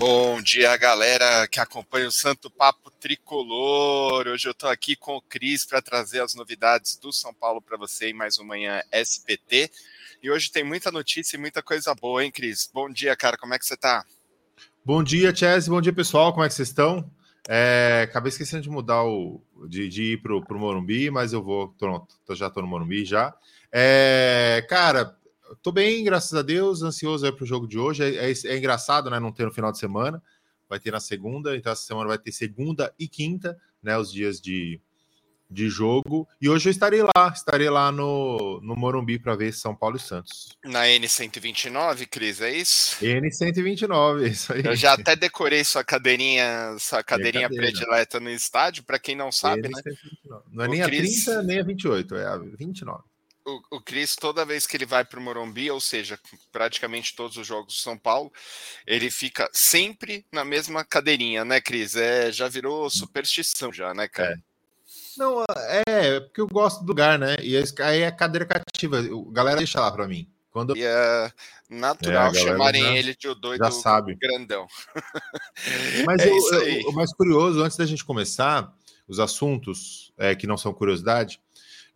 Bom dia, galera que acompanha o Santo Papo Tricolor. Hoje eu estou aqui com o Cris para trazer as novidades do São Paulo para você em mais uma manhã SPT. E hoje tem muita notícia e muita coisa boa, hein, Cris? Bom dia, cara. Como é que você está? Bom dia, Chess. Bom dia, pessoal. Como é que vocês estão? É, acabei esquecendo de mudar o. de, de ir para o Morumbi, mas eu vou. Pronto, já estou no Morumbi já. É, cara, tô bem, graças a Deus, ansioso para o jogo de hoje. É, é, é, engraçado, né? Não ter no final de semana, vai ter na segunda, então essa semana vai ter segunda e quinta, né? Os dias de, de jogo. E hoje eu estarei lá, estarei lá no, no Morumbi para ver São Paulo e Santos. Na N129, Cris, é isso? N129, é isso aí. Eu já até decorei sua cadeirinha, sua cadeirinha predileta no estádio, para quem não sabe, N129. né? Não é o nem Cris... a 30, nem a 28, é a 29 o, o Cris, toda vez que ele vai para o Morumbi, ou seja, praticamente todos os jogos do São Paulo, ele fica sempre na mesma cadeirinha, né, Cris? É, já virou superstição, já, né, cara? É. Não, é, é porque eu gosto do lugar, né? E aí é cadeira cativa. A galera deixa lá para mim. Quando... E é natural é, chamarem já, ele de o doido já sabe. grandão. Mas é o, o, mais curioso, antes da gente começar, os assuntos é, que não são curiosidade,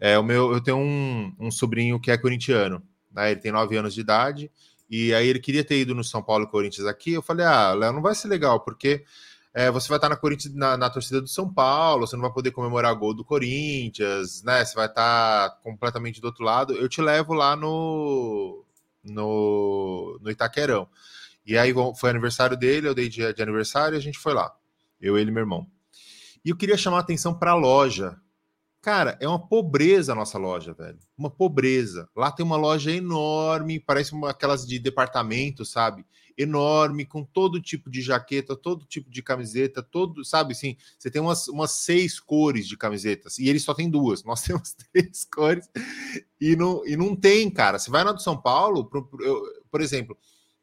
é, o meu, eu tenho um, um sobrinho que é corintiano, né? Ele tem nove anos de idade, e aí ele queria ter ido no São Paulo Corinthians aqui. Eu falei, ah, Léo, não vai ser legal, porque é, você vai estar na, Corinthians, na, na, torcida do São Paulo, você não vai poder comemorar gol do Corinthians, né? Você vai estar completamente do outro lado. Eu te levo lá no, no, no Itaquerão. E aí foi aniversário dele, eu dei dia de aniversário e a gente foi lá. Eu, ele e meu irmão. E eu queria chamar a atenção para a loja, Cara, é uma pobreza a nossa loja, velho. Uma pobreza. Lá tem uma loja enorme, parece uma, aquelas de departamento, sabe? Enorme, com todo tipo de jaqueta, todo tipo de camiseta, todo, sabe assim? Você tem umas, umas seis cores de camisetas, e ele só tem duas. Nós temos três cores, e não, e não tem, cara. Você vai na do São Paulo, por, por exemplo,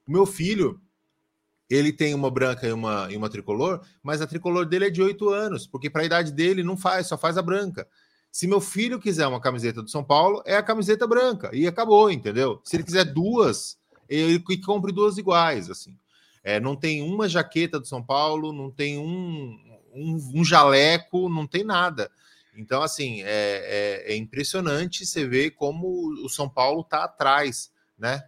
o meu filho, ele tem uma branca e uma, e uma tricolor, mas a tricolor dele é de oito anos, porque para a idade dele não faz, só faz a branca. Se meu filho quiser uma camiseta do São Paulo, é a camiseta branca e acabou, entendeu? Se ele quiser duas, ele compre duas iguais, assim. É, não tem uma jaqueta do São Paulo, não tem um, um, um jaleco, não tem nada. Então, assim, é, é, é impressionante você ver como o São Paulo está atrás, né?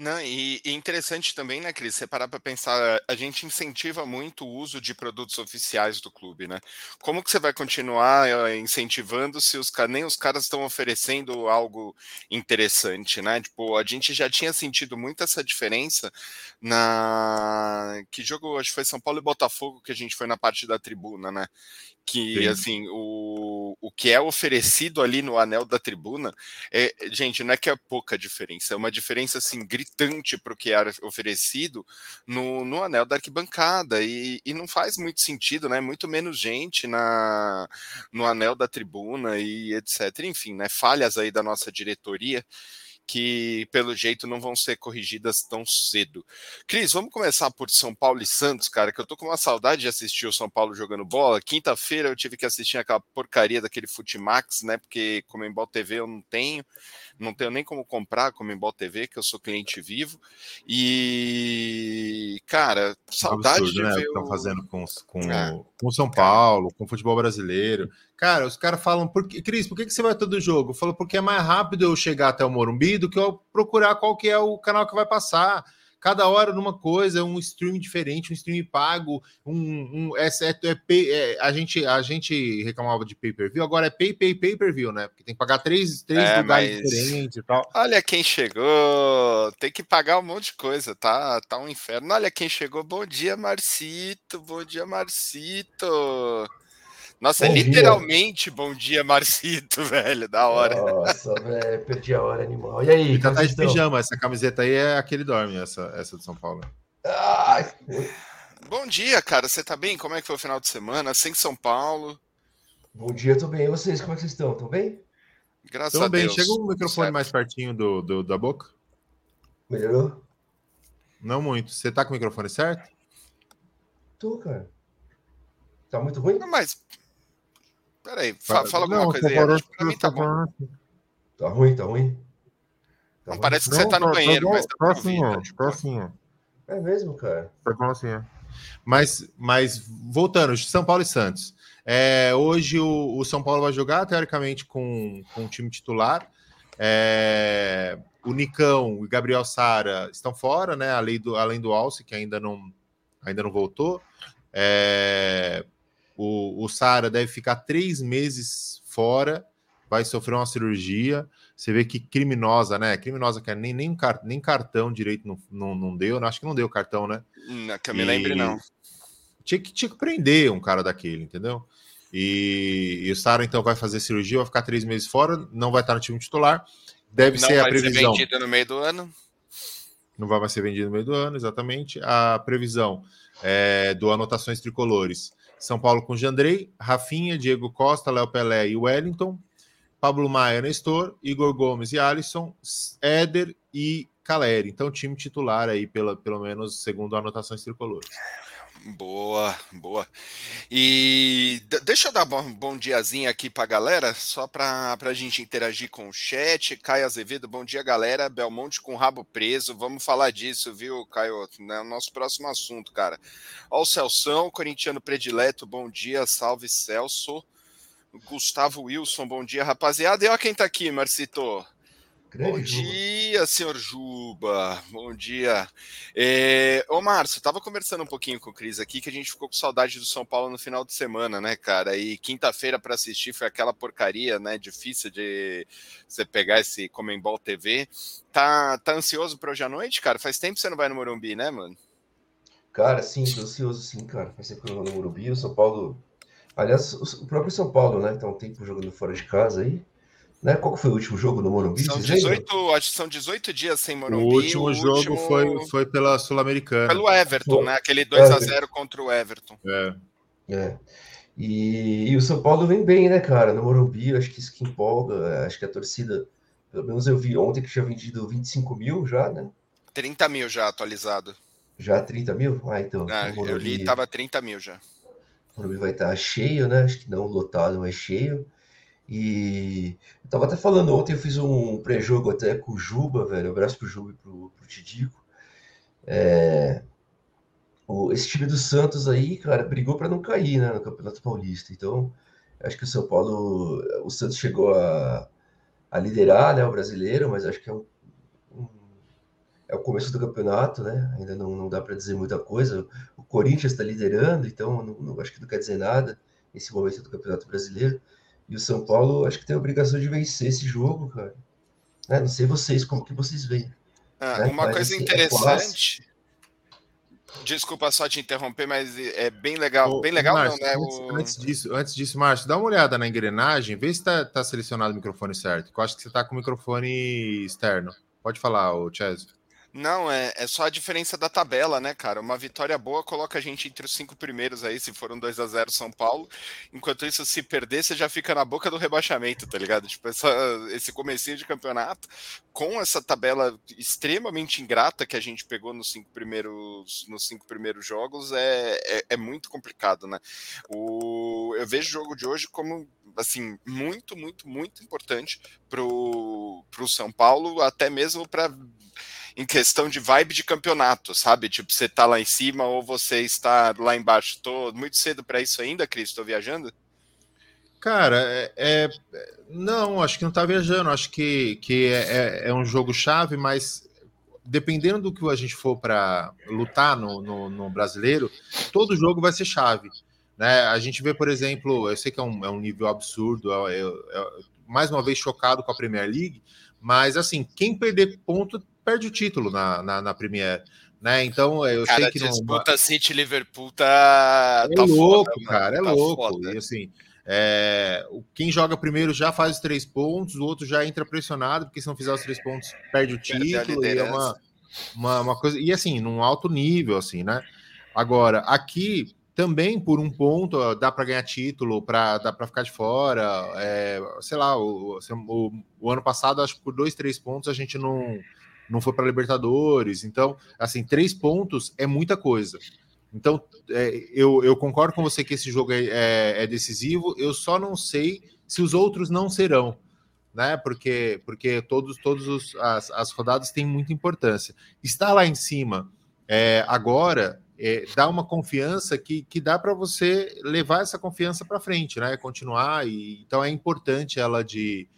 Não, e, e, interessante também, né, Cris? Você parar para pensar, a gente incentiva muito o uso de produtos oficiais do clube, né? Como que você vai continuar eh, incentivando se os nem os caras estão oferecendo algo interessante, né? Tipo, a gente já tinha sentido muito essa diferença na que jogo acho que foi São Paulo e Botafogo que a gente foi na parte da tribuna, né? que Sim. assim o, o que é oferecido ali no anel da tribuna é gente não é que é pouca diferença é uma diferença assim gritante para o que era oferecido no, no anel da arquibancada e, e não faz muito sentido né? Muito menos gente na no anel da tribuna e etc enfim né? Falhas aí da nossa diretoria que, pelo jeito, não vão ser corrigidas tão cedo. Cris, vamos começar por São Paulo e Santos, cara, que eu tô com uma saudade de assistir o São Paulo jogando bola. Quinta-feira eu tive que assistir aquela porcaria daquele Futimax, né? Porque Comembol TV eu não tenho, não tenho nem como comprar Comembol TV, que eu sou cliente vivo. E, cara, saudade absurdo, de né, ver. O estão fazendo com, com, é. com São Paulo, com o futebol brasileiro. Cara, os caras falam, por que, Cris, por que, que você vai todo jogo? Eu falo, porque é mais rápido eu chegar até o Morumbi do que eu procurar qual que é o canal que vai passar. Cada hora numa coisa, um stream diferente, um stream pago, um, um é, é, é, é, a gente a gente reclamava de pay-per-view, agora é pay, pay, pay-per-view, né? Porque tem que pagar três, três é, lugares mas... diferentes e tal. Olha quem chegou, tem que pagar um monte de coisa, tá? Tá um inferno. Olha quem chegou, bom dia, Marcito, bom dia, Marcito. Nossa, bom é literalmente dia. bom dia, Marcito, velho, da hora. Nossa, velho, perdi a hora, animal. E aí? Ele tá de pijama, essa camiseta aí é aquele dorme, essa, essa de São Paulo. Ai. Bom dia, cara, você tá bem? Como é que foi o final de semana? Sem São Paulo? Bom dia, tô bem. E vocês, como é que vocês estão? Estão bem? Graças Tô a bem. Deus. Chega um microfone certo. mais pertinho do, do, da boca. Melhorou? Não muito. Você tá com o microfone certo? Tô, cara. Tá muito ruim? Não, mas Peraí, fala, fala alguma não, coisa aí. Parece pra mim tá bom. Tá ruim, tá ruim? Tá não ruim? parece que não, você tá no tá, banheiro, tá, mas tá tá assim, ó, tá assim, ó. É mesmo, cara? São Paulo sim, é. Mas, mas voltando, São Paulo e Santos. É, hoje o, o, São Paulo vai jogar, teoricamente, com, com o time titular. É, o Nicão e Gabriel Sara estão fora, né? Além do, além do Alce, que ainda não, ainda não voltou. É, o, o Sara deve ficar três meses fora, vai sofrer uma cirurgia. Você vê que criminosa, né? Criminosa, que nem, nem, nem cartão direito não, não, não deu. Acho que não deu cartão, né? Não, que eu me lembre, não. Tinha que, tinha que prender um cara daquele, entendeu? E, e o Sara, então, vai fazer cirurgia, vai ficar três meses fora, não vai estar no time titular. Deve não ser a previsão. Ser vendido no meio do ano. Não vai mais ser vendido no meio do ano, exatamente. A previsão é, do Anotações Tricolores. São Paulo com Jandrei, Rafinha, Diego Costa, Léo Pelé e Wellington. Pablo Maia, Nestor, Igor Gomes e Alisson, Éder e Caleri. Então, time titular aí, pela, pelo menos segundo anotações tricolores. Boa, boa. E deixa eu dar bom, bom diazinho aqui para a galera, só para a gente interagir com o chat. Caio Azevedo, bom dia, galera. Belmonte com rabo preso, vamos falar disso, viu, Caio? É o nosso próximo assunto, cara. Ó, o Celção, corintiano predileto, bom dia, salve Celso. Gustavo Wilson, bom dia, rapaziada. E ó quem tá aqui, Marcito. Grande Bom dia, senhor Juba. Bom dia. É... Ô, Márcio, tava conversando um pouquinho com o Cris aqui que a gente ficou com saudade do São Paulo no final de semana, né, cara? E quinta-feira para assistir foi aquela porcaria, né? Difícil de você pegar esse Comembol TV. Tá, tá ansioso para hoje à noite, cara? Faz tempo que você não vai no Morumbi, né, mano? Cara, sim, tô ansioso sim, cara. Faz tempo que eu não vou no Morumbi. O São Paulo. Aliás, o próprio São Paulo, né? Tá um tempo jogando fora de casa aí. Né? Qual foi o último jogo no Morumbi? São 18, acho que são 18 dias sem Morumbi. O último o jogo último... Foi, foi pela Sul-Americana. Pelo Everton, foi. né? Aquele 2 a 0 contra o Everton. É. é. E, e, o São Paulo vem bem, né, cara? No Morumbi, acho que isso que empolga. Acho que a torcida, pelo menos eu vi ontem que tinha vendido 25 mil já, né? 30 mil já atualizado. Já 30 mil? Ah, então. Ah, Morumbi, eu li tava 30 mil já. O Morumbi vai estar cheio, né? Acho que não lotado, mas cheio. E eu tava até falando ontem, eu fiz um pré-jogo até com o Juba, velho. Abraço pro Juba e pro, pro Tidico. É, o, esse time do Santos aí, cara, brigou para não cair, né, no Campeonato Paulista. Então, acho que o São Paulo, o Santos chegou a, a liderar, né, o brasileiro, mas acho que é um é o começo do campeonato, né? Ainda não, não dá para dizer muita coisa. O Corinthians está liderando, então não, não, acho que não quer dizer nada nesse momento do Campeonato Brasileiro. E o São Paulo acho que tem a obrigação de vencer esse jogo, cara. Né? Não sei vocês, como que vocês veem. Ah, né? Uma mas, coisa assim, é interessante. É Desculpa só te interromper, mas é bem legal. Ô, bem legal, Márcio, não, né? Antes, o... antes, disso, antes disso, Márcio, dá uma olhada na engrenagem, vê se está tá selecionado o microfone certo. Eu acho que você está com o microfone externo. Pode falar, o Chesney. Não, é, é só a diferença da tabela, né, cara? Uma vitória boa coloca a gente entre os cinco primeiros aí, se for um 2 a 0 São Paulo. Enquanto isso, se perder, você já fica na boca do rebaixamento, tá ligado? Tipo, essa, esse comecinho de campeonato, com essa tabela extremamente ingrata que a gente pegou nos cinco primeiros, nos cinco primeiros jogos, é, é, é muito complicado, né? O, eu vejo o jogo de hoje como assim, muito, muito, muito importante pro, pro São Paulo, até mesmo para em questão de vibe de campeonato, sabe? Tipo, você tá lá em cima ou você está lá embaixo. Tô muito cedo para isso ainda, Cris? Tô viajando? Cara, é, é, não, acho que não tá viajando. Acho que, que é, é, é um jogo chave, mas dependendo do que a gente for para lutar no, no, no, brasileiro, todo jogo vai ser chave. Né? A gente vê, por exemplo, eu sei que é um, é um nível absurdo, é, mais uma vez chocado com a Premier League, mas assim, quem perder ponto perde o título na, na, na Premier. Né? Então eu cara, sei que não. Disputa City Liverpool tá. É tá louco, foda, cara, é tá louco. Foda. E assim, é, quem joga primeiro já faz os três pontos, o outro já entra pressionado, porque se não fizer os três pontos, perde o título. E é uma, uma, uma, coisa. E assim, num alto nível, assim, né? Agora, aqui também por um ponto dá para ganhar título, para dá para ficar de fora. É, sei lá, o, o, o, ano passado, acho que por dois, três pontos a gente não não foi para Libertadores. Então, assim, três pontos é muita coisa. Então, é, eu, eu concordo com você que esse jogo é, é, é, decisivo. Eu só não sei se os outros não serão, né? Porque, porque todos, todos os, as, as rodadas têm muita importância. Estar lá em cima É, agora, é, dá uma confiança que, que dá para você levar essa confiança para frente, né? Continuar, e então é importante ela de,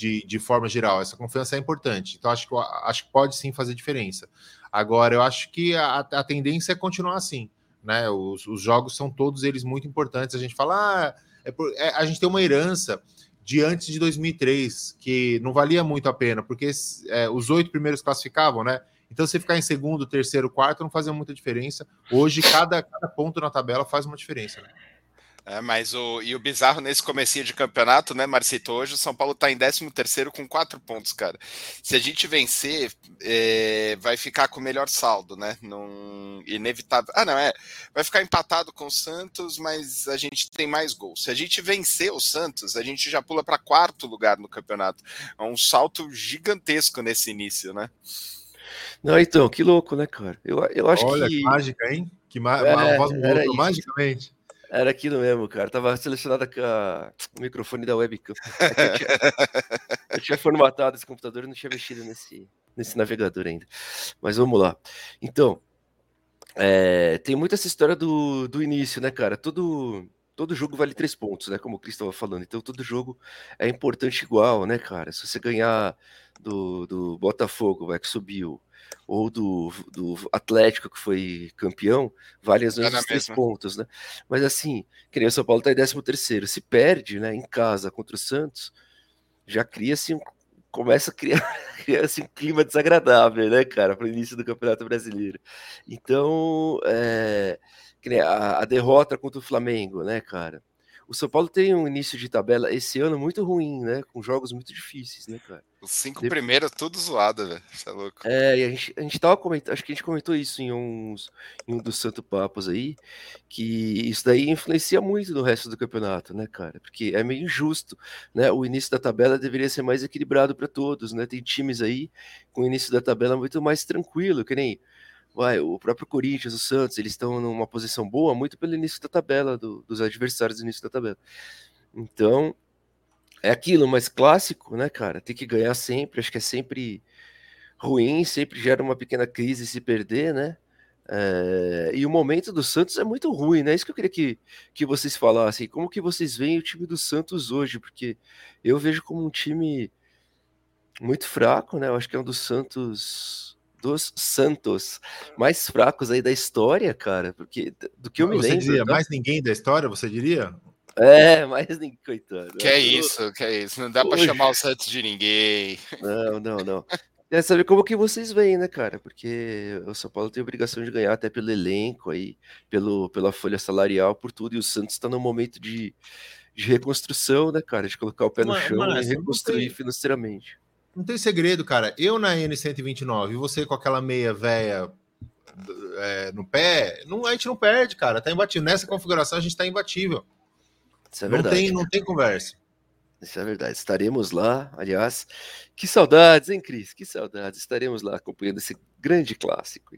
de, de forma geral. Essa confiança é importante. Então, acho que, acho que pode sim fazer diferença. Agora, eu acho que a, a tendência é continuar assim. Né? Os, os, jogos são todos eles muito importantes. A gente fala, ah, é por, é, a gente tem uma herança de antes de 2003 que não valia muito a pena, porque é, os oito primeiros classificavam, né? Então, você ficar em segundo, terceiro, quarto não fazia muita diferença. Hoje, cada, cada ponto na tabela faz uma diferença. Né? É, mas o, e o bizarro nesse comecinho de campeonato, né, Marcito? Hoje o São Paulo está em 13 terceiro com quatro pontos, cara. Se a gente vencer, é, vai ficar com o melhor saldo, né? Num, inevitável. Ah, não, é. Vai ficar empatado com o Santos, mas a gente tem mais gols. Se a gente vencer o Santos, a gente já pula para quarto lugar no campeonato. É um salto gigantesco nesse início, né? Não, então, que louco, né, cara? Eu, eu acho Olha, que. mágica, hein? Que ma é, magicamente. Era aquilo mesmo, cara. Tava selecionado a... o microfone da webcam. É eu, tinha... eu tinha formatado esse computador e não tinha mexido nesse, nesse navegador ainda. Mas vamos lá. Então, é... tem muito essa história do, do início, né, cara? Todo, todo jogo vale três pontos, né? Como o Cris estava falando. Então, todo jogo é importante igual, né, cara? Se você ganhar do, do Botafogo, vai que subiu ou do, do Atlético, que foi campeão, vale as mesmas três pontos, né? Mas assim, que nem o São Paulo está em 13 terceiro, se perde, né, em casa contra o Santos, já cria-se um, começa a criar, criar assim, um clima desagradável, né, cara, para o início do Campeonato Brasileiro. Então, é, a, a derrota contra o Flamengo, né, cara, o São Paulo tem um início de tabela esse ano muito ruim, né? Com jogos muito difíceis, né, cara? Os cinco de... primeiros, tudo zoado, velho. Você é louco. É, e a gente, a gente tava comentando, acho que a gente comentou isso em, uns, em um dos Santo Papos aí, que isso daí influencia muito no resto do campeonato, né, cara? Porque é meio injusto, né? O início da tabela deveria ser mais equilibrado para todos, né? Tem times aí com o início da tabela muito mais tranquilo, que nem vai, o próprio Corinthians, o Santos, eles estão numa posição boa muito pelo início da tabela, do, dos adversários do início da tabela. Então, é aquilo, mas clássico, né, cara? Tem que ganhar sempre, acho que é sempre ruim, sempre gera uma pequena crise se perder, né? É, e o momento do Santos é muito ruim, né? Isso que eu queria que, que vocês falassem. Como que vocês veem o time do Santos hoje? Porque eu vejo como um time muito fraco, né? Eu acho que é um dos Santos dos Santos mais fracos aí da história, cara, porque do que eu me você lembro. Diria, Mais ninguém da história, você diria? É, mais ninguém, coitado. Que é isso, que é isso. Não dá para chamar o Santos de ninguém. Não, não, não. É saber como que vocês veem, né, cara? Porque o São Paulo tem obrigação de ganhar até pelo elenco aí, pelo, pela folha salarial, por tudo, e o Santos está num momento de, de reconstrução, né, cara? De colocar o pé no mas, chão mas, e reconstruir financeiramente. Não tem segredo, cara. Eu na N129 e você com aquela meia véia é, no pé, não, a gente não perde, cara. Tá imbatível. Nessa configuração a gente tá imbatível. Isso é verdade. Não tem, não tem conversa. Isso é verdade. Estaremos lá, aliás. Que saudades, hein, Cris? Que saudades. Estaremos lá acompanhando esse grande clássico.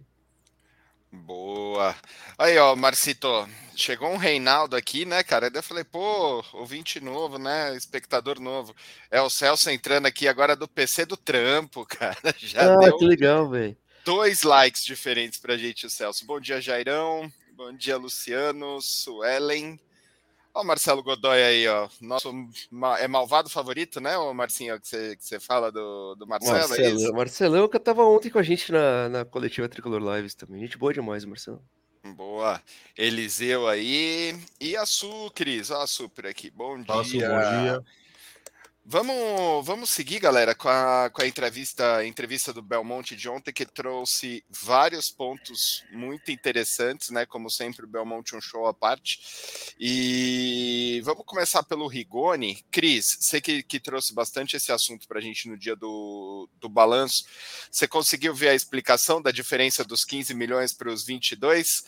Boa. Aí, ó, Marcito, chegou um Reinaldo aqui, né, cara? Daí eu falei, pô, ouvinte novo, né? Espectador novo. É o Celso entrando aqui agora do PC do Trampo, cara. Já ah, deu que legal, velho. Dois likes diferentes pra gente, o Celso. Bom dia, Jairão. Bom dia, Luciano, Suelen. Ó, o Marcelo Godoy aí, ó. Nosso é malvado favorito, né, o Marcinho, que você, que você fala do, do Marcelo? É Marcelo, é Marcelão que tava ontem com a gente na, na coletiva Tricolor Lives também. Gente boa demais, Marcelo. Boa. Eliseu aí. E a Su, Cris. Ó, a Su por aqui. Bom dia. Bom dia. Vamos, vamos seguir, galera, com a, com a entrevista, entrevista do Belmonte de ontem, que trouxe vários pontos muito interessantes, né? Como sempre, o Belmonte um show à parte. E vamos começar pelo Rigoni. Cris, sei que, que trouxe bastante esse assunto para a gente no dia do, do balanço. Você conseguiu ver a explicação da diferença dos 15 milhões para os 22?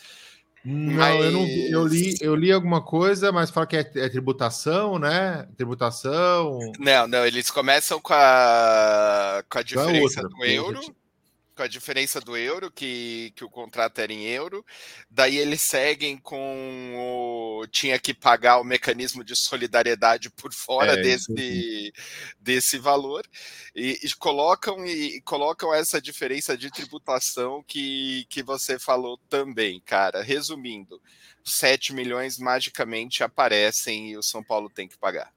Não, mas... eu não eu li, eu li alguma coisa, mas fala que é, é, tributação, né? Tributação. Não, não, eles começam com a, com a é diferença é outra, do euro. Com a diferença do euro, que, que o contrato era em euro. Daí eles seguem com o. Tinha que pagar o mecanismo de solidariedade por fora é, desse, desse valor. E, e, colocam, e colocam essa diferença de tributação que, que você falou também, cara. Resumindo, 7 milhões magicamente aparecem e o São Paulo tem que pagar.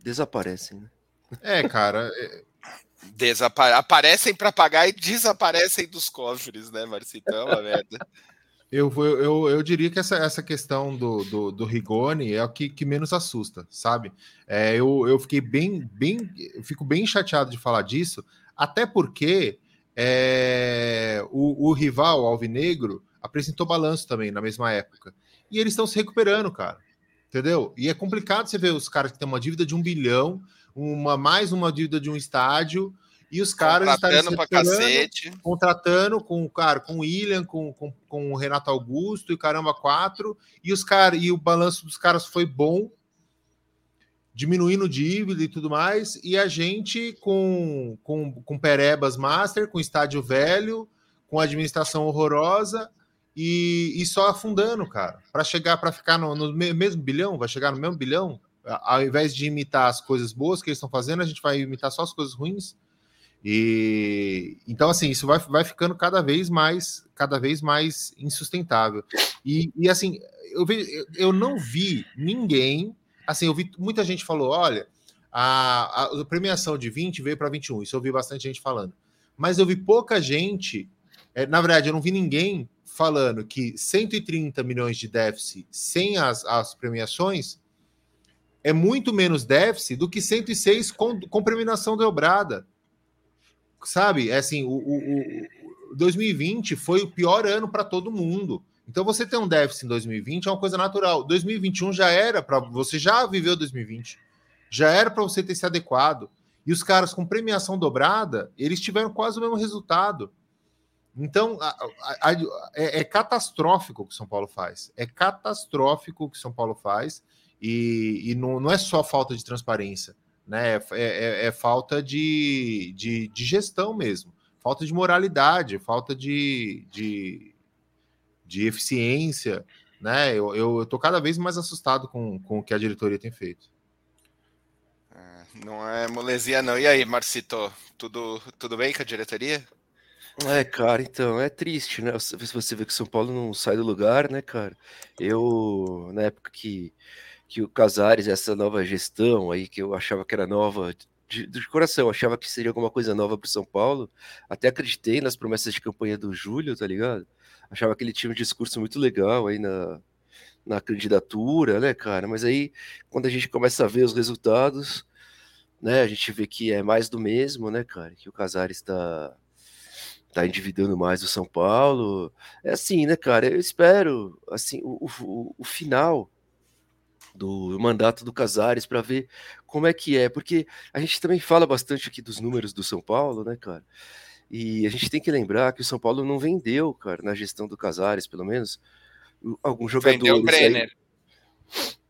Desaparecem, né? É, cara. É, Desapa aparecem para pagar e desaparecem dos cofres, né, Marcitão? É uma merda. Eu, eu, eu diria que essa, essa questão do, do, do Rigoni é o que, que menos assusta, sabe? É, eu, eu fiquei bem, bem, fico bem chateado de falar disso, até porque é, o, o rival Alvinegro apresentou balanço também na mesma época. E eles estão se recuperando, cara. Entendeu? E é complicado você ver os caras que têm uma dívida de um bilhão, uma mais uma dívida de um estádio e os caras contratando para cacete, contratando com cara, com o William, com, com, com o Renato Augusto e caramba quatro. E os caras e o balanço dos caras foi bom, diminuindo dívida e tudo mais. E a gente com com, com Perebas Master, com estádio velho, com administração horrorosa e, e só afundando, cara, para chegar para ficar no, no mesmo bilhão, vai chegar no mesmo bilhão ao invés de imitar as coisas boas que eles estão fazendo, a gente vai imitar só as coisas ruins. E então, assim, isso vai, vai ficando cada vez mais, cada vez mais insustentável. E, e assim, eu, vi, eu não vi ninguém. Assim, eu vi muita gente falou: olha, a, a premiação de 20 veio para 21. Isso eu vi bastante gente falando. Mas eu vi pouca gente. É, na verdade, eu não vi ninguém falando que 130 milhões de déficit sem as, as premiações é muito menos déficit do que 106 com, com dobrada. Sabe? É assim, o, o, o 2020 foi o pior ano para todo mundo. Então você ter um déficit em 2020 é uma coisa natural. 2021 já era para você já viveu 2020. Já era para você ter se adequado. E os caras com premiação dobrada, eles tiveram quase o mesmo resultado. Então, a, a, a, é, é, catastrófico o que São Paulo faz. É catastrófico o que São Paulo faz. E, e não, não é só falta de transparência, né? É, é, é falta de, de, de, gestão mesmo, falta de moralidade, falta de, de, de eficiência, né? Eu, eu, tô cada vez mais assustado com, com o que a diretoria tem feito. É, não é molesia, não. E aí, Marcito, tudo, tudo bem com a diretoria? É, cara, então, é triste, né? Se você vê que São Paulo não sai do lugar, né, cara? Eu, na época que que o Casares, essa nova gestão aí, que eu achava que era nova de, de coração, achava que seria alguma coisa nova para São Paulo. Até acreditei nas promessas de campanha do Júlio, tá ligado? Achava que ele tinha um discurso muito legal aí na, na candidatura, né, cara? Mas aí, quando a gente começa a ver os resultados, né, a gente vê que é mais do mesmo, né, cara? Que o Casares está tá endividando mais o São Paulo. É assim, né, cara? Eu espero, assim, o, o, o final do mandato do Casares para ver como é que é, porque a gente também fala bastante aqui dos números do São Paulo, né, cara? E a gente tem que lembrar que o São Paulo não vendeu, cara, na gestão do Casares, pelo menos, alguns jogadores. Vendeu o Brenner. Aí,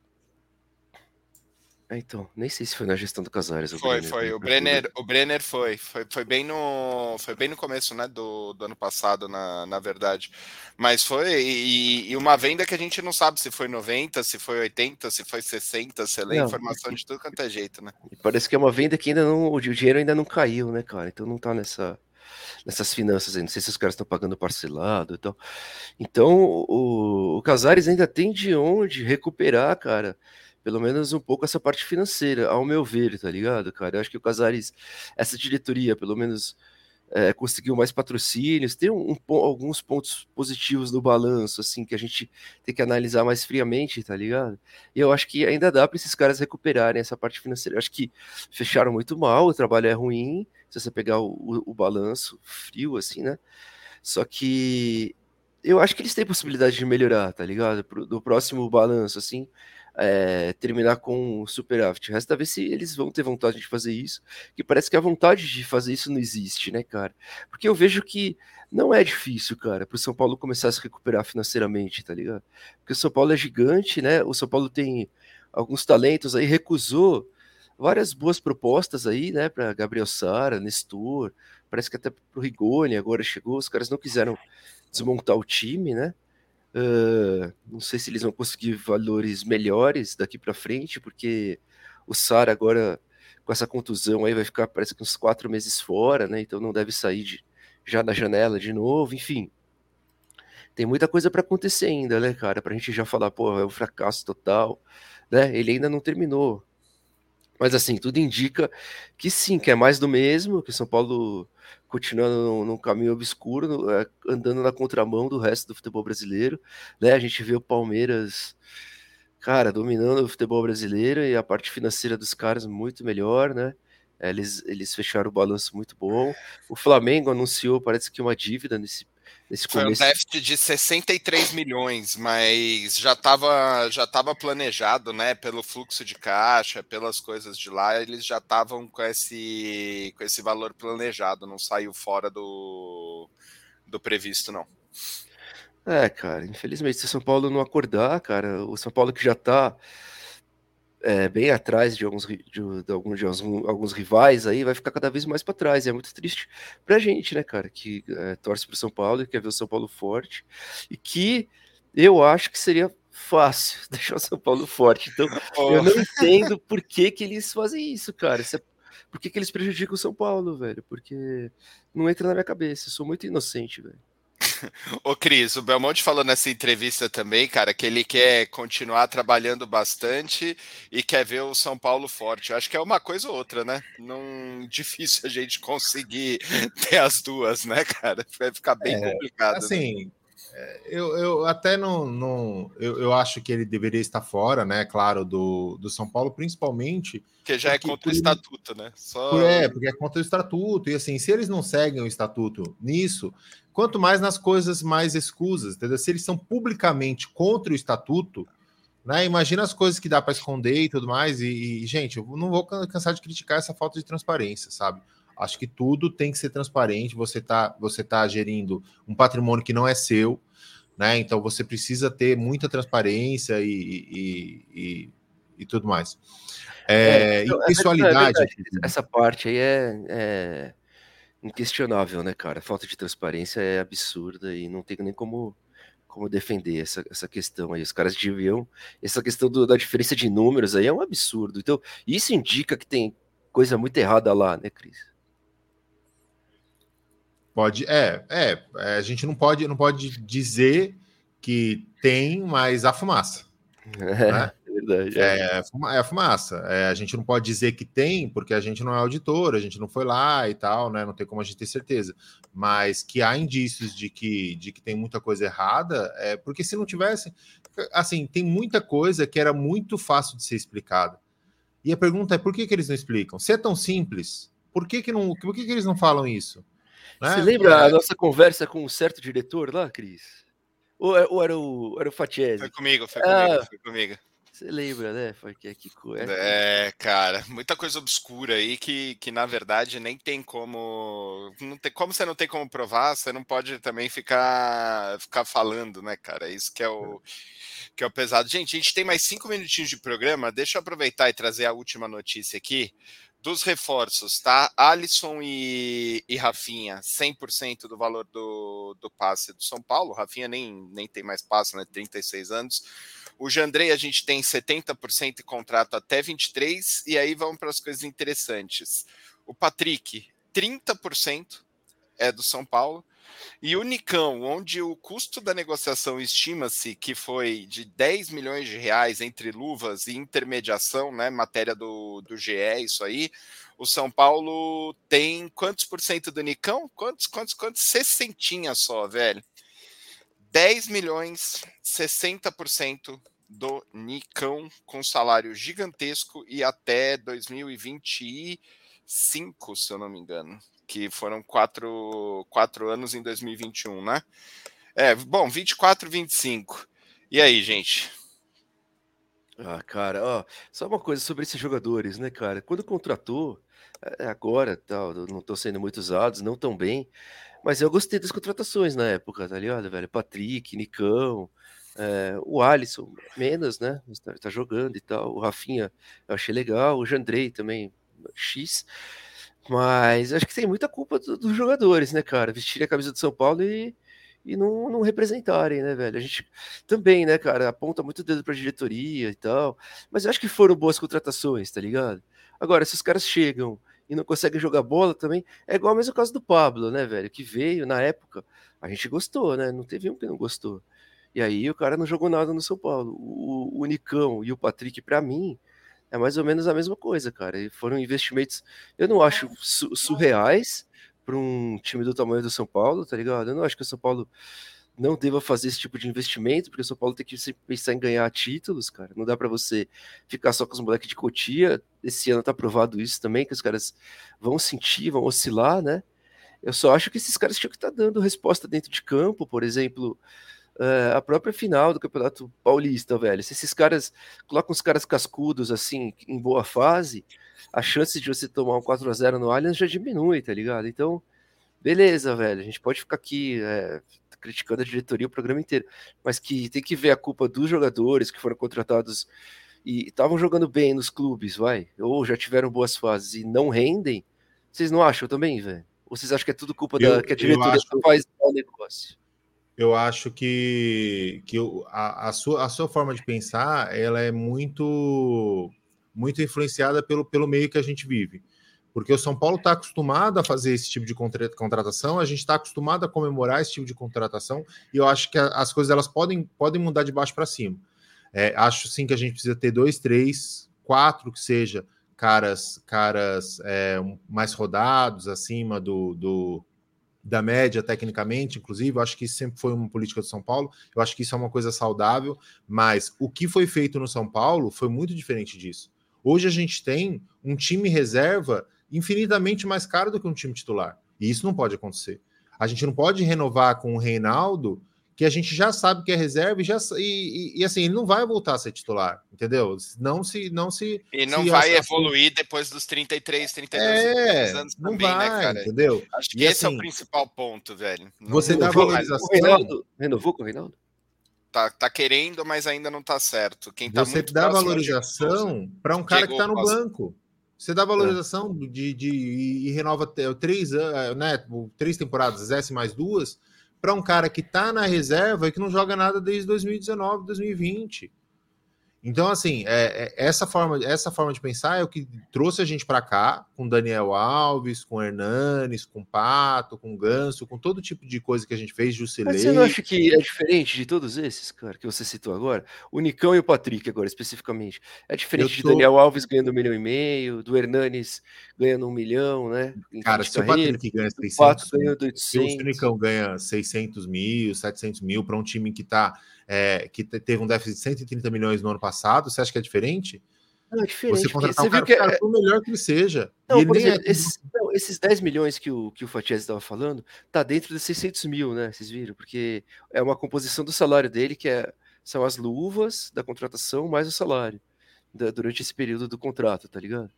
é, então, nem sei se foi na gestão do Casares. Foi, Brenner, foi. Né? O Brenner, o Brenner foi. Foi, foi, bem no, foi bem no começo né, do, do ano passado, na, na verdade. Mas foi. E, e, uma venda que a gente não sabe se foi 90, se foi 80, se foi 60, se lê informação de tudo quanto é jeito, né? Parece que é uma venda que ainda não. O dinheiro ainda não caiu, né, cara? Então não tá nessa nessas finanças aí. Não sei se os caras estão pagando parcelado e tal. Então, o, o Casares ainda tem de onde recuperar, cara pelo menos um pouco essa parte financeira, ao meu ver, tá ligado, cara? Eu acho que o Casares, essa diretoria, pelo menos, é, conseguiu mais patrocínios, tem um, um, alguns pontos positivos no balanço, assim, que a gente tem que analisar mais friamente, tá ligado? E eu acho que ainda dá para esses caras recuperarem essa parte financeira. Eu acho que fecharam muito mal, o trabalho é ruim, se você pegar o, o, o balanço frio, assim, né? Só que eu acho que eles têm possibilidade de melhorar, tá ligado? Pro, do próximo balanço, assim, é, terminar com superávit. Resta ver se eles vão ter vontade de fazer isso, que parece que a vontade de fazer isso não existe, né, cara? Porque eu vejo que não é difícil, cara, para o São Paulo começar a se recuperar financeiramente, tá ligado? Porque o São Paulo é gigante, né? O São Paulo tem alguns talentos aí, recusou várias boas propostas aí, né, para Gabriel Sara, Nestor, parece que até pro Rigoni agora chegou, os caras não quiseram desmontar o time, né? Uh, não sei se eles vão conseguir valores melhores daqui para frente, porque o Sara agora com essa contusão aí vai ficar parece que uns quatro meses fora, né? Então não deve sair de, já na janela de novo, enfim. Tem muita coisa para acontecer ainda, né, cara? Pra gente já falar, pô, é um fracasso total, né? Ele ainda não terminou. Mas assim, tudo indica que sim, que é mais do mesmo, que São Paulo continuando num, caminho obscuro, é, andando na contramão do resto do futebol brasileiro, né? A gente vê o Palmeiras, cara, dominando o futebol brasileiro e a parte financeira dos caras muito melhor, né? É, eles, eles fecharam o balanço muito bom. O Flamengo anunciou, parece que uma dívida nesse Nesse Foi começo... um déficit de 63 milhões, mas já estava já tava planejado, né? Pelo fluxo de caixa, pelas coisas de lá, eles já estavam com esse, com esse valor planejado, não saiu fora do, do previsto, não. É, cara, infelizmente, se o São Paulo não acordar, cara, o São Paulo que já está é, bem atrás de alguns, de, de, alguns, de alguns, rivais aí, vai ficar cada vez mais para trás. E é muito triste pra gente, né, cara, que é, torce pro São Paulo e quer ver o São Paulo forte. E que eu acho que seria fácil deixar o São Paulo forte. Então, oh. eu não entendo por que, que eles fazem isso, cara. Isso é, por que, que eles prejudicam o São Paulo, velho? Porque não entra na minha cabeça. Eu sou muito inocente, velho. Ô Cris, o Belmonte falou nessa entrevista também, cara, que ele quer continuar trabalhando bastante e quer ver o São Paulo forte. Eu acho que é uma coisa ou outra, né? Não difícil a gente conseguir ter as duas, né, cara? Vai ficar bem é, complicado. Né? Assim, né? Eu, eu até não, não eu, eu acho que ele deveria estar fora, né? Claro, do, do São Paulo, principalmente. Porque já é porque, é contra o estatuto, né? Só... É, porque é contra o estatuto. E assim, se eles não seguem o estatuto nisso, quanto mais nas coisas mais escusas, entendeu? Se eles são publicamente contra o estatuto, né? Imagina as coisas que dá para esconder e tudo mais. E, e, gente, eu não vou cansar de criticar essa falta de transparência, sabe? Acho que tudo tem que ser transparente. Você está você tá gerindo um patrimônio que não é seu, né? Então você precisa ter muita transparência e, e, e, e tudo mais. É, é, então, impessoalidade. É essa parte aí é, é, inquestionável, né, cara? A falta de transparência é absurda e não tem nem como como defender essa, essa questão aí. Os caras deviam. Essa questão do, da diferença de números aí é um absurdo. Então, isso indica que tem coisa muito errada lá, né, Cris? Pode, é, é, é, a gente não pode, não pode dizer que tem, mas a fumaça. É, né? é verdade. É, é, é a fumaça. É, a gente não pode dizer que tem, porque a gente não é auditor, a gente não foi lá e tal, né? Não tem como a gente ter certeza. Mas que há indícios de que, de que tem muita coisa errada, é porque se não tivesse, assim, tem muita coisa que era muito fácil de ser explicada. E a pergunta é por que, que eles não explicam? Se é tão simples, por que, que, não, por que, que eles não falam isso? Né? Você lembra é. a nossa conversa com um certo diretor lá, Cris? Ou, é, ou, era o, era o Fatiese? Foi comigo, foi comigo, ah, foi comigo. Você lembra, né? Foi que, que é, é, cara, muita coisa obscura aí que, que na verdade nem tem como. Não tem, como você não tem como provar, você não pode também ficar, ficar falando, né, cara? Isso que é o. Que é o pesado. Gente, a gente tem mais cinco minutinhos de programa. Deixa eu aproveitar e trazer a última notícia aqui dos reforços, tá? Alisson e, e Rafinha, 100% do valor do, do passe do São Paulo. Rafinha nem, nem tem mais passe, né? 36 anos. O Jandrei a gente tem 70% de contrato até 23 e aí vamos para as coisas interessantes. O Patrick, 30% é do São Paulo. E o Nicão, onde o custo da negociação estima-se que foi de 10 milhões de reais entre luvas e intermediação, né? Matéria do, do GE, isso aí. O São Paulo tem quantos por cento do Nicão? Quantos, quantos, quantos? Sessentinha só, velho. 10 milhões, 60% do Nicão, com salário gigantesco e até 2025, se eu não me engano que foram quatro, quatro anos em 2021, né? É, bom, 24, 25. E aí, gente? Ah, cara, ó, só uma coisa sobre esses jogadores, né, cara? Quando contratou, é, agora, tal, não estão sendo muito usados, não tão bem, mas eu gostei das contratações na época, tá ligado, velho? Patrick, Nicão, é, o Alisson, menos, né? Tá, tá, jogando e tal. O Rafinha, eu achei legal. O Jandrei também, X. Mas acho que tem muita culpa do, dos jogadores, né, cara? Vestirem a camisa do São Paulo e, e não, não representarem, né, velho? A gente também, né, cara, aponta muito dedo pra diretoria e tal. Mas eu acho que foram boas contratações, tá ligado? Agora, se os caras chegam e não conseguem jogar bola também, é igual a mesma caso do Pablo, né, velho? Que veio na época, a gente gostou, né? Não teve um que não gostou. E aí o cara não jogou nada no São Paulo. O, o Nicão e o Patrick, para mim, é mais ou menos a mesma coisa, cara. E foram investimentos, eu não acho su surreais para um time do tamanho do São Paulo, tá ligado? Eu não acho que o São Paulo não deva fazer esse tipo de investimento, porque o São Paulo tem que pensar em ganhar títulos, cara. Não dá para você ficar só com os moleques de Cotia. Esse ano tá provado isso também, que os caras vão sentir, vão oscilar, né? Eu só acho que esses caras tinham que estar tá dando resposta dentro de campo, por exemplo, uh, a própria final do Campeonato Paulista, velho. Se esses caras colocam os caras cascudos assim em boa fase, a chance de você tomar um 4 a 0 no Allianz já diminui, tá ligado? Então, beleza, velho. A gente pode ficar aqui é, criticando a diretoria o programa inteiro, mas que tem que ver a culpa dos jogadores que foram contratados e estavam jogando bem nos clubes, vai, ou já tiveram boas fases e não rendem. Vocês não acham também, velho? Ou vocês acham que é tudo culpa eu, da que a diretoria acho... faz o negócio? Eu acho que, que a, a, sua, a sua forma de pensar ela é muito muito influenciada pelo, pelo meio que a gente vive. Porque o São Paulo está acostumado a fazer esse tipo de contratação, a gente está acostumado a comemorar esse tipo de contratação, e eu acho que as coisas elas podem, podem mudar de baixo para cima. É, acho sim que a gente precisa ter dois, três, quatro que seja caras caras é, mais rodados acima do, do, da média tecnicamente, inclusive, eu acho que isso sempre foi uma política do São Paulo, eu acho que isso é uma coisa saudável, mas o que foi feito no São Paulo foi muito diferente disso. Hoje a gente tem um time reserva infinitamente mais caro do que um time titular, e isso não pode acontecer. A gente não pode renovar com o Reinaldo que a gente já sabe que é reserva e, já, e, e, e, assim, ele não vai voltar a ser titular, entendeu? Não se. Não se e não se vai evoluir depois dos 33, 32 é, anos não também, né, vai, né, cara? Entendeu? Acho que esse assim, é o principal ponto, velho. Não, você dá valorização. O Reinaldo, renovou com o Reinaldo? Tá, tá querendo, mas ainda não tá certo. Quem tá você dá valorização para um cara que tá no banco. Você dá valorização é. de, de, e renova três, né, três temporadas, S mais duas para um cara que está na reserva e que não joga nada desde 2019, 2020. Então, assim, é, é, essa, forma, essa forma de pensar é o que trouxe a gente para cá, com Daniel Alves, com Hernanes, com Pato, com Ganso, com todo tipo de coisa que a gente fez, Jusilei. Mas você não acha que é diferente de todos esses, cara, que você citou agora? O Nicão e o Patrick, agora, especificamente. É diferente tô... de Daniel Alves ganhando um milhão e meio, do Hernanes ganhando um milhão, né? Cara, se carreira, o Patrick ganha 600 o Pato ganhando 800. Se o Nicão ganha 600 mil, 700 mil para um time que está é, que teve um déficit de 130 milhões no ano passado, você acha que é diferente? Não, é diferente. Você contratar um cara, que é... por melhor que ele seja. Não, ele exemplo, é... esses, não, esses 10 milhões que o, que o Fatias estava falando, tá dentro de 600 mil, né? Vocês viram? Porque é uma composição do salário dele, que é, são as luvas da contratação mais o salário da, durante esse período do contrato, tá ligado?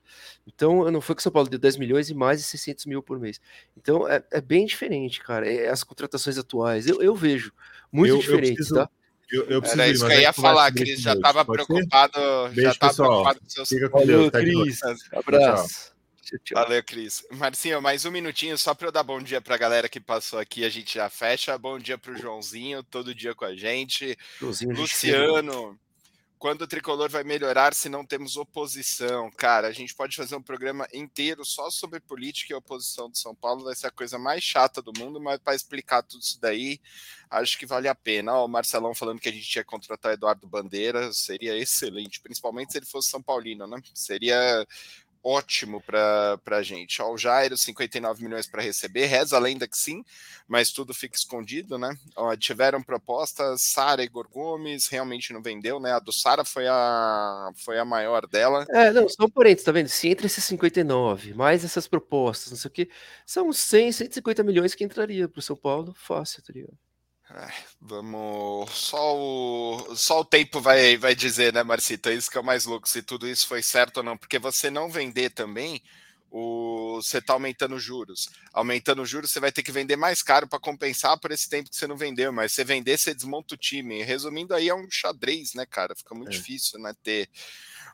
Então, não foi que o São Paulo deu 10 milhões e mais de 600 mil por mês. Então, é, é bem diferente, cara. É, as contratações atuais, eu, eu vejo muito eu, diferente, eu preciso, tá? Eu, eu Era isso que eu ia falar, Cris. Já estava preocupado. Beijo, já tava preocupado com seus. Fica com Valeu, Deus, Cris. Abraço. Valeu, Cris. Marcinho, mais um minutinho só para eu dar bom dia para a galera que passou aqui. A gente já fecha. Bom dia para o Joãozinho, todo dia com a gente. Joãozinho Luciano, quando o tricolor vai melhorar se não temos oposição? Cara, a gente pode fazer um programa inteiro só sobre política e oposição de São Paulo, vai ser a coisa mais chata do mundo, mas para explicar tudo isso daí, acho que vale a pena. Ó, o Marcelão falando que a gente ia contratar Eduardo Bandeira, seria excelente, principalmente se ele fosse São Paulino, né? Seria ótimo para a gente. O Jairo, 59 milhões para receber, reza a lenda que sim, mas tudo fica escondido, né? Ó, tiveram propostas, Sara Igor Gomes, realmente não vendeu, né? A do Sara foi a, foi a maior dela. É, não, são porentes, tá vendo? Se entre esses 59, mais essas propostas, não sei o que, são 100, 150 milhões que entraria para o São Paulo, fácil, tá ligado? Vamos. Só o, só o tempo vai, vai dizer, né, Marcita? Isso que é o mais louco, se tudo isso foi certo ou não. Porque você não vender também, o, você está aumentando juros. Aumentando os juros, você vai ter que vender mais caro para compensar por esse tempo que você não vendeu, mas você vender, você desmonta o time. Resumindo, aí é um xadrez, né, cara? Fica muito é. difícil, né, ter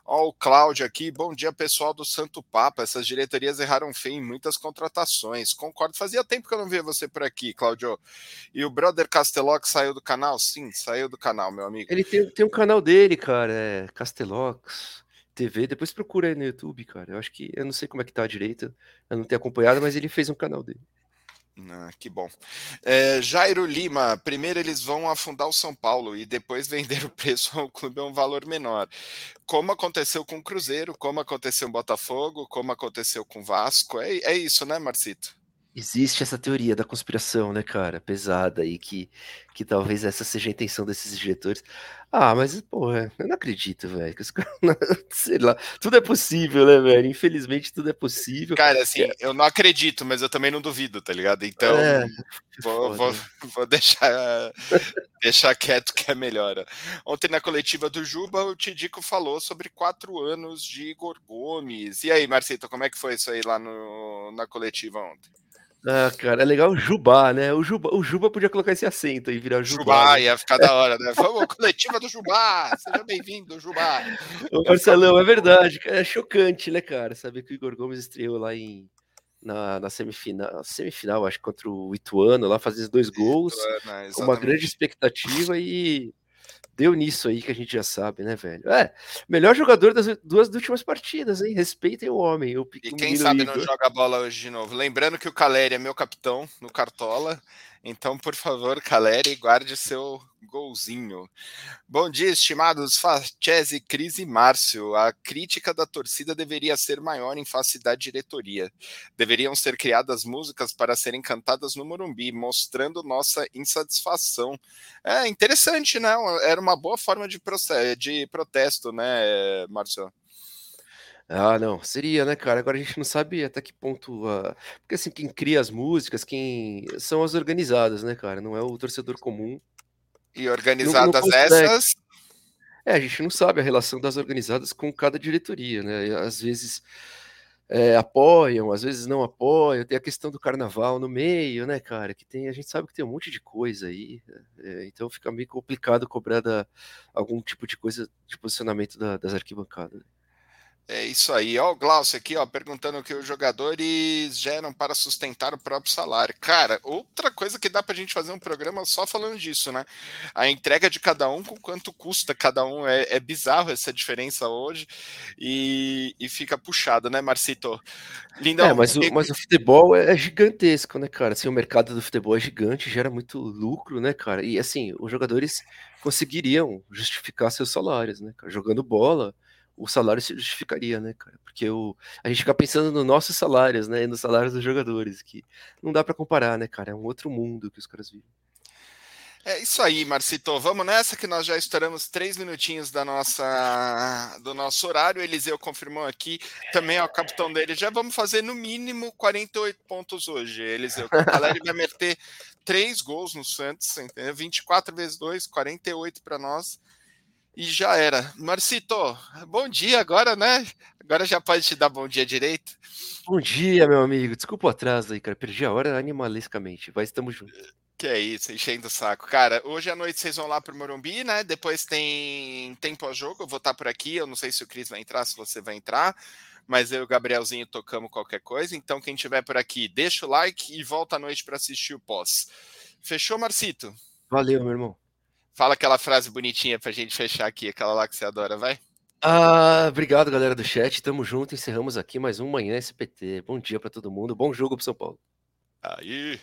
Ó, o Cláudio aqui, bom dia pessoal do Santo Papa. Essas diretorias erraram feio em muitas contratações. Concordo, fazia tempo que eu não via você por aqui, Cláudio. E o brother Castelox saiu do canal? Sim, saiu do canal, meu amigo. Ele tem, tem um canal dele, cara, é Castelox. TV, depois procura aí no YouTube, cara. Eu acho que eu não sei como é que tá direito, eu não tenho acompanhado, mas ele fez um canal dele. Ah, que bom. É, Jairo Lima, primeiro eles vão afundar o São Paulo e depois vender o preço ao clube a um valor menor. Como aconteceu com o Cruzeiro, como aconteceu com o Botafogo, como aconteceu com o Vasco. É, é isso, né, Marcito? Existe essa teoria da conspiração, né, cara, pesada aí, que, que talvez essa seja a intenção desses diretores. Ah, mas, porra, eu não acredito, velho, sei lá, tudo é possível, né, velho? Infelizmente tudo é possível. Cara, assim, é. eu não acredito, mas eu também não duvido, tá ligado? Então, é, vou, vou, vou, deixar, deixar quieto que é melhor. Ontem na coletiva do Juba, o Tidico falou sobre quatro anos de Igor Gomes. E aí, Marcito, como é que foi isso aí lá no, na coletiva ontem? Ah, cara, é legal o Jubá, né? O Juba, o Juba podia colocar esse acento e virar Jubá. Jubá, né? ia ficar da hora, né? Vamos, coletiva do Jubá! Seja bem-vindo, Jubá! Ô, Marcelão, é verdade, é chocante, né, cara? Saber que o Igor Gomes estreou lá em, na, na semifinal, semifinal, acho, contra o Ituano, lá fazendo dois gols, Ituano, com uma grande expectativa e deu nisso aí que a gente já sabe, né, velho? É, melhor jogador das duas últimas partidas, hein? Respeitem o homem. O, e quem sabe Igor. não joga bola hoje de novo. Lembrando que o Caleri é meu capitão no Cartola. Então, por favor, Caleri, guarde seu golzinho. Bom dia, estimados Facese, Cris e Márcio. A crítica da torcida deveria ser maior em face da diretoria. Deveriam ser criadas músicas para serem cantadas no Morumbi, mostrando nossa insatisfação. É interessante, né? Era uma boa forma de, de protesto, né, Márcio? Ah, não, seria, né, cara? Agora a gente não sabe até que ponto. Uh... Porque assim, quem cria as músicas, quem são as organizadas, né, cara? Não é o torcedor comum. E organizadas não, não essas. É, a gente não sabe a relação das organizadas com cada diretoria, né? Às vezes é, apoiam, às vezes não apoiam. Tem a questão do carnaval no meio, né, cara? Que tem, a gente sabe que tem um monte de coisa aí. É, então fica meio complicado cobrar da, algum tipo de coisa de posicionamento da, das arquibancadas. É isso aí. Ó, o Glaucio aqui, ó, perguntando que os jogadores geram para sustentar o próprio salário. Cara, outra coisa que dá para a gente fazer um programa só falando disso, né? A entrega de cada um com quanto custa cada um. É, é bizarro essa diferença hoje e, e fica puxado, né, Marcito? Lindão. É, mas o, mas o futebol é gigantesco, né, cara? Assim, o mercado do futebol é gigante, gera muito lucro, né, cara? E assim, os jogadores conseguiriam justificar seus salários, né, cara? Jogando bola o salário se justificaria, né, cara? Porque o, a gente fica pensando nos nossos salários, né, e nos salários dos jogadores, que não dá para comparar, né, cara? É um outro mundo que os caras vivem. É isso aí, Marcito. Vamos nessa que nós já estouramos três minutinhos da nossa, do nosso horário. O Eliseu confirmou aqui, também é o capitão dele. Já vamos fazer no mínimo 48 pontos hoje, Eliseu. O Caleri vai meter três gols no Santos, entendeu? 24 vezes 2, 48 para nós e já era. Marcito, bom dia agora, né? Agora já pode te dar bom dia direito. Bom dia, meu amigo. Desculpa o atraso aí, cara. Perdi a hora animalescamente, mas estamos juntos. Que é isso, enchendo o saco. Cara, hoje à noite vocês vão lá pro Morumbi, né? Depois tem, tem pós-jogo, eu vou estar por aqui. Eu não sei se o Cris vai entrar, se você vai entrar, mas eu e o Gabrielzinho tocamos qualquer coisa. Então, quem tiver por aqui, deixa o like e volta à noite para assistir o pós. Fechou, Marcito? Valeu, meu irmão. Fala aquela frase bonitinha pra gente fechar aqui, aquela lá que você adora, vai. Ah, obrigado, galera do chat. Tamo junto. Encerramos aqui mais um Manhã SPT. Bom dia para todo mundo. Bom jogo pro São Paulo. Aí.